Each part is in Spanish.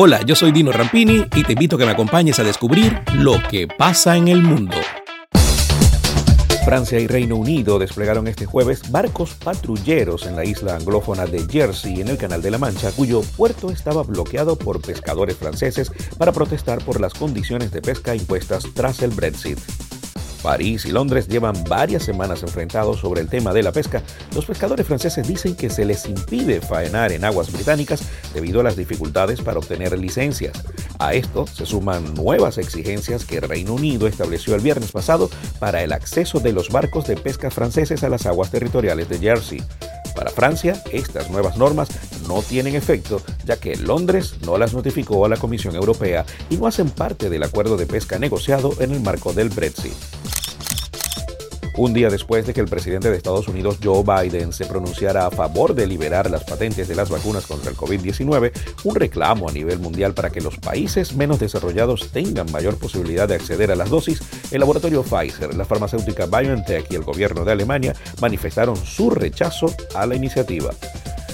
Hola, yo soy Dino Rampini y te invito a que me acompañes a descubrir lo que pasa en el mundo. Francia y Reino Unido desplegaron este jueves barcos patrulleros en la isla anglófona de Jersey, en el Canal de la Mancha, cuyo puerto estaba bloqueado por pescadores franceses para protestar por las condiciones de pesca impuestas tras el Brexit. París y Londres llevan varias semanas enfrentados sobre el tema de la pesca. Los pescadores franceses dicen que se les impide faenar en aguas británicas debido a las dificultades para obtener licencias. A esto se suman nuevas exigencias que Reino Unido estableció el viernes pasado para el acceso de los barcos de pesca franceses a las aguas territoriales de Jersey. Para Francia, estas nuevas normas no tienen efecto, ya que Londres no las notificó a la Comisión Europea y no hacen parte del acuerdo de pesca negociado en el marco del Brexit. Un día después de que el presidente de Estados Unidos, Joe Biden, se pronunciara a favor de liberar las patentes de las vacunas contra el COVID-19, un reclamo a nivel mundial para que los países menos desarrollados tengan mayor posibilidad de acceder a las dosis, el laboratorio Pfizer, la farmacéutica BioNTech y el gobierno de Alemania manifestaron su rechazo a la iniciativa.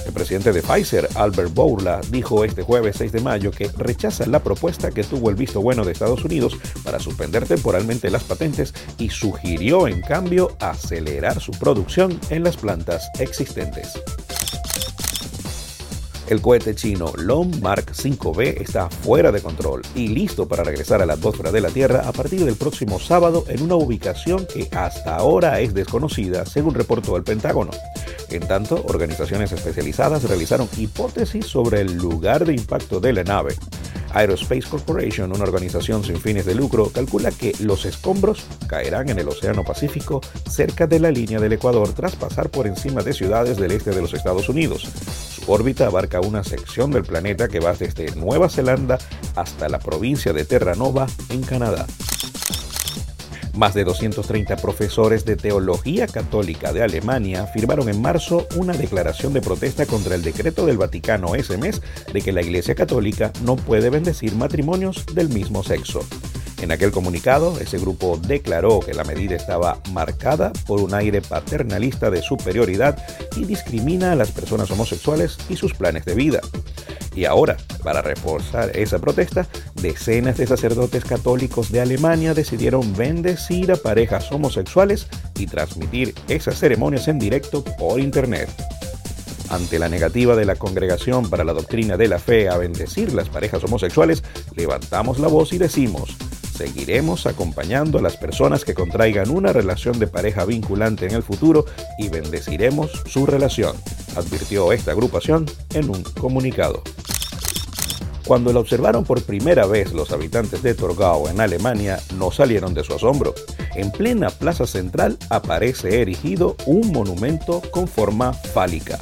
El presidente de Pfizer, Albert Bourla, dijo este jueves 6 de mayo que rechaza la propuesta que tuvo el visto bueno de Estados Unidos para suspender temporalmente las patentes y sugirió en cambio acelerar su producción en las plantas existentes. El cohete chino Long Mark 5B está fuera de control y listo para regresar a la atmósfera de la Tierra a partir del próximo sábado en una ubicación que hasta ahora es desconocida, según reportó el Pentágono. En tanto, organizaciones especializadas realizaron hipótesis sobre el lugar de impacto de la nave. Aerospace Corporation, una organización sin fines de lucro, calcula que los escombros caerán en el Océano Pacífico cerca de la línea del Ecuador tras pasar por encima de ciudades del este de los Estados Unidos. Órbita abarca una sección del planeta que va desde Nueva Zelanda hasta la provincia de Terranova en Canadá. Más de 230 profesores de teología católica de Alemania firmaron en marzo una declaración de protesta contra el decreto del Vaticano ese mes de que la Iglesia Católica no puede bendecir matrimonios del mismo sexo. En aquel comunicado, ese grupo declaró que la medida estaba marcada por un aire paternalista de superioridad y discrimina a las personas homosexuales y sus planes de vida. Y ahora, para reforzar esa protesta, decenas de sacerdotes católicos de Alemania decidieron bendecir a parejas homosexuales y transmitir esas ceremonias en directo por Internet. Ante la negativa de la Congregación para la Doctrina de la Fe a bendecir las parejas homosexuales, levantamos la voz y decimos, seguiremos acompañando a las personas que contraigan una relación de pareja vinculante en el futuro y bendeciremos su relación, advirtió esta agrupación en un comunicado. Cuando la observaron por primera vez los habitantes de Torgau en Alemania, no salieron de su asombro. En plena plaza central aparece erigido un monumento con forma fálica.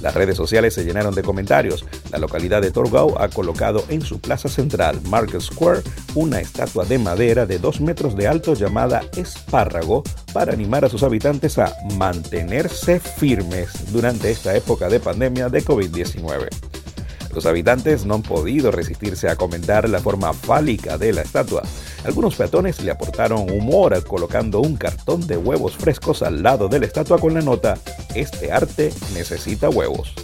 Las redes sociales se llenaron de comentarios. La localidad de Torgau ha colocado en su plaza central, Market Square, una estatua de madera de 2 metros de alto llamada Espárrago para animar a sus habitantes a mantenerse firmes durante esta época de pandemia de COVID-19. Los habitantes no han podido resistirse a comentar la forma fálica de la estatua. Algunos peatones le aportaron humor colocando un cartón de huevos frescos al lado de la estatua con la nota, este arte necesita huevos.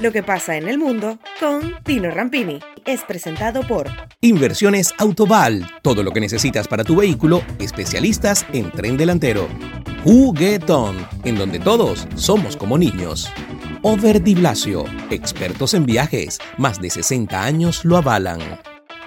Lo que pasa en el mundo con Tino Rampini es presentado por Inversiones Autoval, todo lo que necesitas para tu vehículo, especialistas en tren delantero. Juguetón, en donde todos somos como niños. Over Di Blasio, expertos en viajes, más de 60 años lo avalan.